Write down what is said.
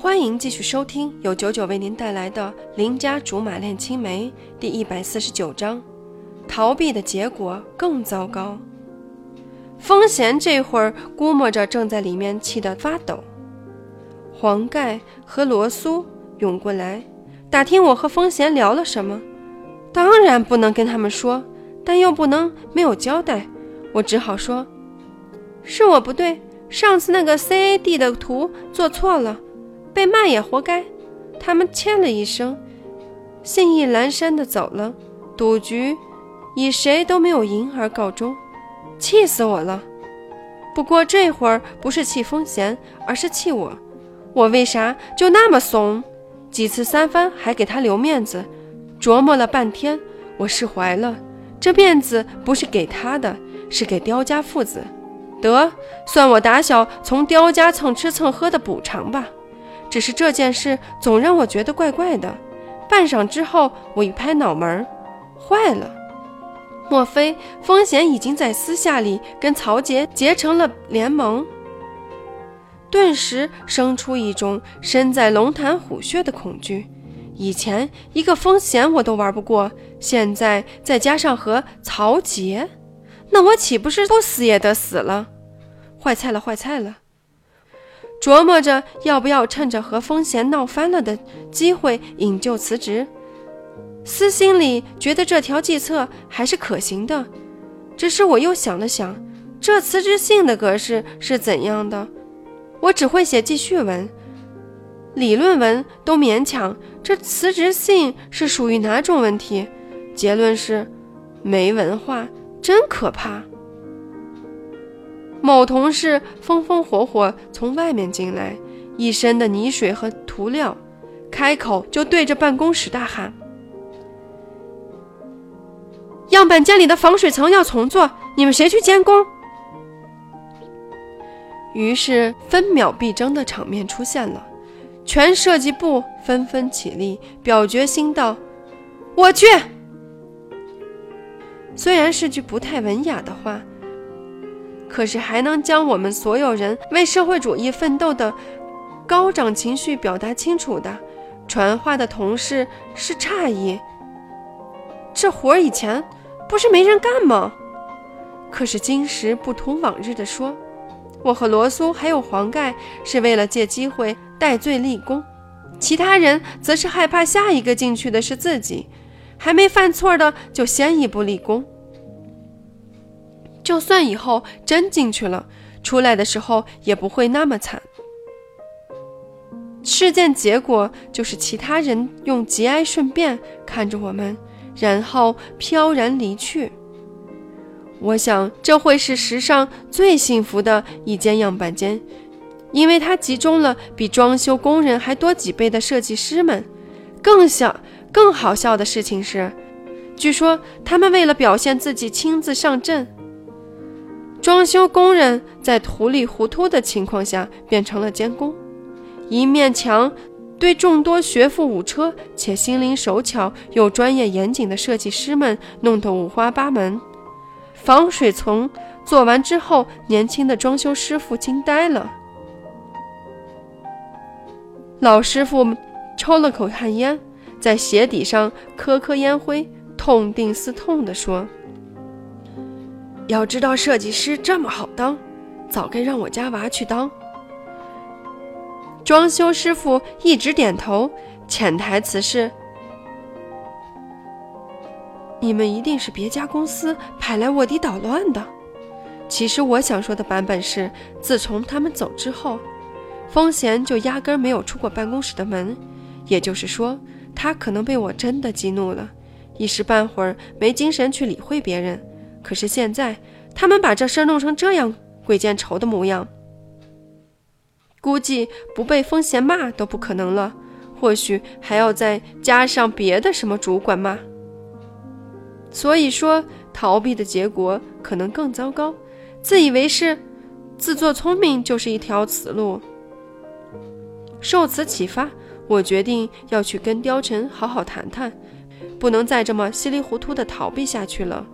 欢迎继续收听由九九为您带来的《邻家竹马恋青梅》第一百四十九章。逃避的结果更糟糕。风贤这会儿估摸着正在里面气得发抖。黄盖和罗苏涌过来，打听我和风贤聊了什么。当然不能跟他们说，但又不能没有交代。我只好说：“是我不对，上次那个 CAD 的图做错了。”被骂也活该，他们欠了一声，信意阑珊的走了。赌局以谁都没有赢而告终，气死我了。不过这会儿不是气风贤，而是气我。我为啥就那么怂？几次三番还给他留面子，琢磨了半天，我释怀了。这面子不是给他的，是给刁家父子。得，算我打小从刁家蹭吃蹭喝的补偿吧。只是这件事总让我觉得怪怪的。半晌之后，我一拍脑门坏了！莫非风贤已经在私下里跟曹杰结成了联盟？顿时生出一种身在龙潭虎穴的恐惧。以前一个风贤我都玩不过，现在再加上和曹杰，那我岂不是不死也得死了？坏菜了，坏菜了！琢磨着要不要趁着和风贤闹翻了的机会引咎辞职，私心里觉得这条计策还是可行的。只是我又想了想，这辞职信的格式是怎样的？我只会写记叙文、理论文都勉强，这辞职信是属于哪种问题？结论是没文化，真可怕。某同事风风火火从外面进来，一身的泥水和涂料，开口就对着办公室大喊：“样板间里的防水层要重做，你们谁去监工？”于是分秒必争的场面出现了，全设计部纷纷起立，表决心道：“我去。”虽然是句不太文雅的话。可是还能将我们所有人为社会主义奋斗的高涨情绪表达清楚的，传话的同事是诧异。这活儿以前不是没人干吗？可是今时不同往日的说，我和罗苏还有黄盖是为了借机会戴罪立功，其他人则是害怕下一个进去的是自己，还没犯错的就先一步立功。就算以后真进去了，出来的时候也不会那么惨。事件结果就是其他人用节哀顺变看着我们，然后飘然离去。我想这会是史上最幸福的一间样板间，因为它集中了比装修工人还多几倍的设计师们。更笑、更好笑的事情是，据说他们为了表现自己亲自上阵。装修工人在糊里糊涂的情况下变成了监工，一面墙对众多学富五车且心灵手巧又专业严谨的设计师们弄得五花八门。防水层做完之后，年轻的装修师傅惊呆了。老师傅抽了口旱烟，在鞋底上磕磕烟灰，痛定思痛地说。要知道设计师这么好当，早该让我家娃去当。装修师傅一直点头，潜台词是：你们一定是别家公司派来卧底捣乱的。其实我想说的版本是：自从他们走之后，风贤就压根没有出过办公室的门，也就是说，他可能被我真的激怒了，一时半会儿没精神去理会别人。可是现在，他们把这事弄成这样鬼见愁的模样，估计不被风贤骂都不可能了。或许还要再加上别的什么主管骂。所以说，逃避的结果可能更糟糕。自以为是、自作聪明就是一条死路。受此启发，我决定要去跟貂蝉好好谈谈，不能再这么稀里糊涂的逃避下去了。